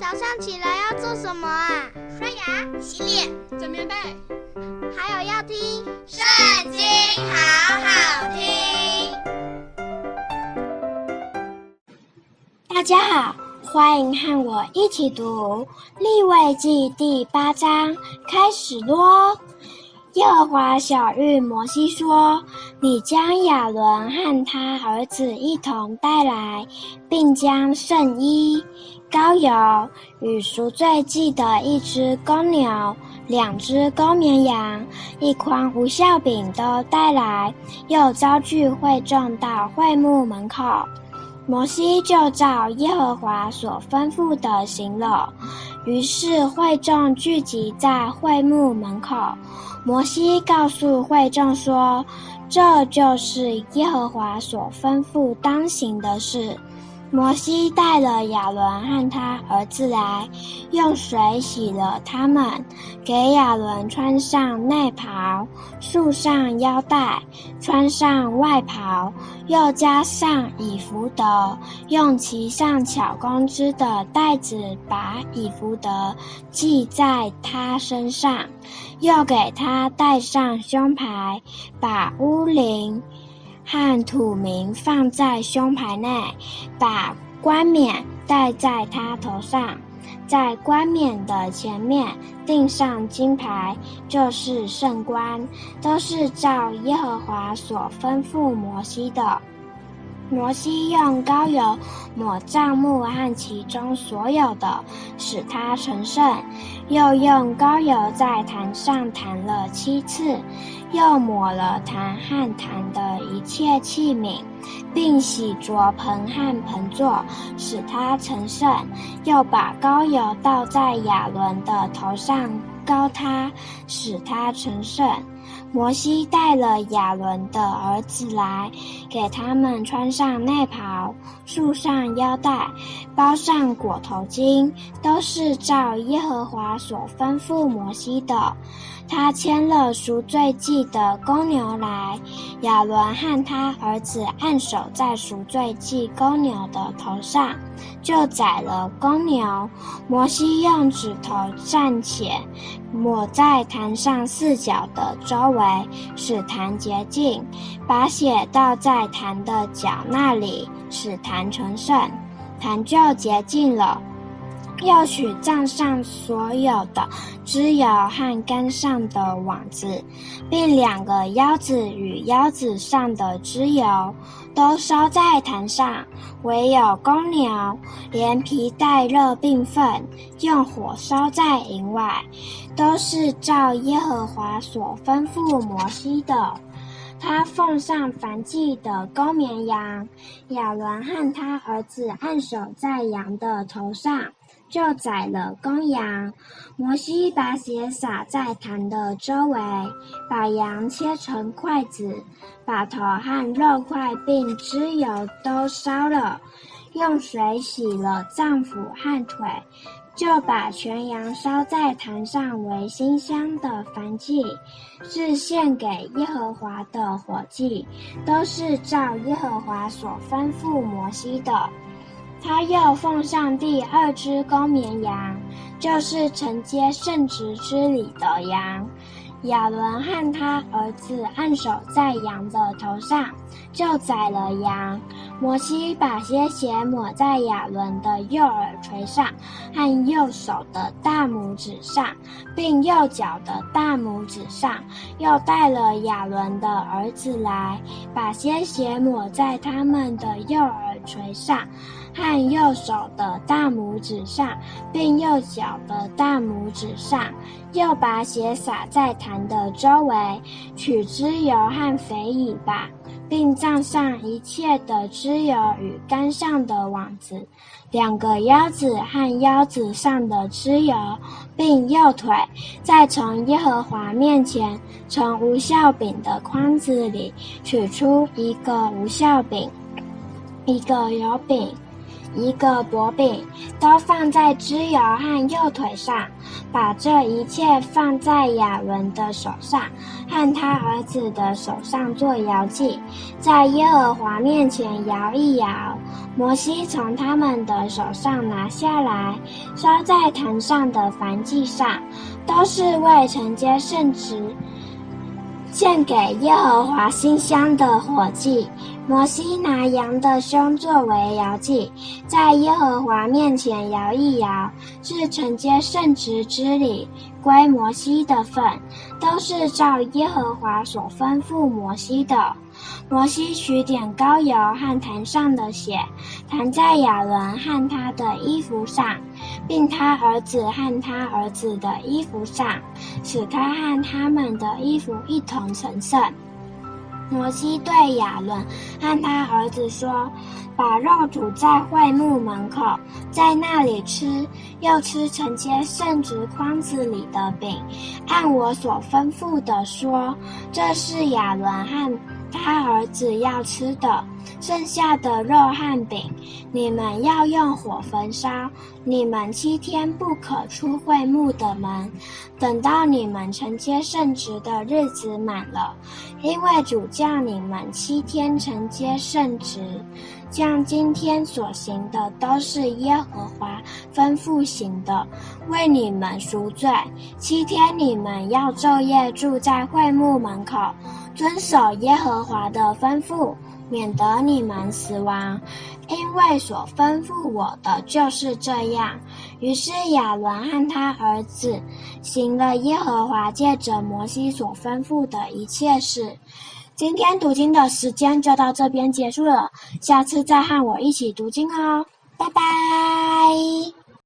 早上起来要做什么啊？刷牙、洗脸、整棉被，还有要听《圣经》，好好听。大家好，欢迎和我一起读《利未记》第八章，开始咯。耶和华晓諭摩西说：“你将亚伦和他儿子一同带来，并将圣衣、膏油与赎罪祭的一只公牛、两只公绵羊、一筐无酵饼都带来，又招聚会众到会幕门口。”摩西就照耶和华所吩咐的行了。于是会众聚集在会幕门口。摩西告诉会众说：“这就是耶和华所吩咐当行的事。”摩西带了亚伦和他儿子来，用水洗了他们，给亚伦穿上内袍，束上腰带，穿上外袍，又加上以弗得，用其上巧工织的带子把以弗得系在他身上，又给他戴上胸牌，把乌灵和土名放在胸牌内，把冠冕戴在他头上，在冠冕的前面钉上金牌，就是圣冠，都是照耶和华所吩咐摩西的。摩西用膏油抹帐幕和其中所有的，使它成圣；又用膏油在坛上弹了七次，又抹了坛和坛的一切器皿，并洗濯盆和盆座，使它成圣；又把膏油倒在亚伦的头上，膏他，使他成圣。摩西带了亚伦的儿子来，给他们穿上内袍，束上腰带，包上裹头巾，都是照耶和华所吩咐摩西的。他牵了赎罪祭的公牛来，亚伦和他儿子按手在赎罪祭公牛的头上，就宰了公牛。摩西用指头蘸血，抹在坛上四角的周包围，使痰洁净；把血倒在痰的脚那里，使痰成圣，痰就洁净了。要取帐上所有的脂油和杆上的网子，并两个腰子与腰子上的脂油，都烧在坛上。唯有公牛，连皮带肉并粪，用火烧在营外，都是照耶和华所吩咐摩西的。他奉上燔祭的公绵羊，亚伦和他儿子按手在羊的头上。就宰了公羊，摩西把血洒在坛的周围，把羊切成块子，把头和肉块并脂油都烧了，用水洗了脏腑和腿，就把全羊烧在坛上为馨香的燔祭，是献给耶和华的火祭，都是照耶和华所吩咐摩西的。他又奉上第二只公绵羊，就是承接圣职之礼的羊。亚伦和他儿子按手在羊的头上，就宰了羊。摩西把些血抹在亚伦的右耳垂上和右手的大拇指上，并右脚的大拇指上。又带了亚伦的儿子来，把些血抹在他们的右耳垂上和右手的大拇指上，并右脚的大拇指上。又把血洒在坛的周围，取脂油和肥尾巴。并蘸上一切的脂油与竿上的网子，两个腰子和腰子上的脂油，并右腿，再从耶和华面前，从无酵饼的筐子里取出一个无酵饼，一个油饼。一个薄饼，都放在脂油和右腿上，把这一切放在亚伦的手上和他儿子的手上做摇祭，在耶和华面前摇一摇。摩西从他们的手上拿下来，烧在坛上的燔祭上，都是为承接圣职。献给耶和华馨香的火祭。摩西拿羊的胸作为摇祭，在耶和华面前摇一摇，是承接圣职之礼，归摩西的份，都是照耶和华所吩咐摩西的。摩西取点膏油和坛上的血，弹在亚伦和他的衣服上，并他儿子和他儿子的衣服上，使他和他们的衣服一同成圣。摩西对亚伦和他儿子说：“把肉煮在会幕门口，在那里吃，又吃承接圣职筐子里的饼，按我所吩咐的说，这是亚伦和。”他儿子要吃的，剩下的肉和饼，你们要用火焚烧。你们七天不可出会幕的门，等到你们承接圣职的日子满了，因为主叫你们七天承接圣职。像今天所行的，都是耶和华吩咐行的，为你们赎罪。七天你们要昼夜住在会幕门口。遵守耶和华的吩咐，免得你们死亡，因为所吩咐我的就是这样。于是亚伦和他儿子行了耶和华借着摩西所吩咐的一切事。今天读经的时间就到这边结束了，下次再和我一起读经哦，拜拜。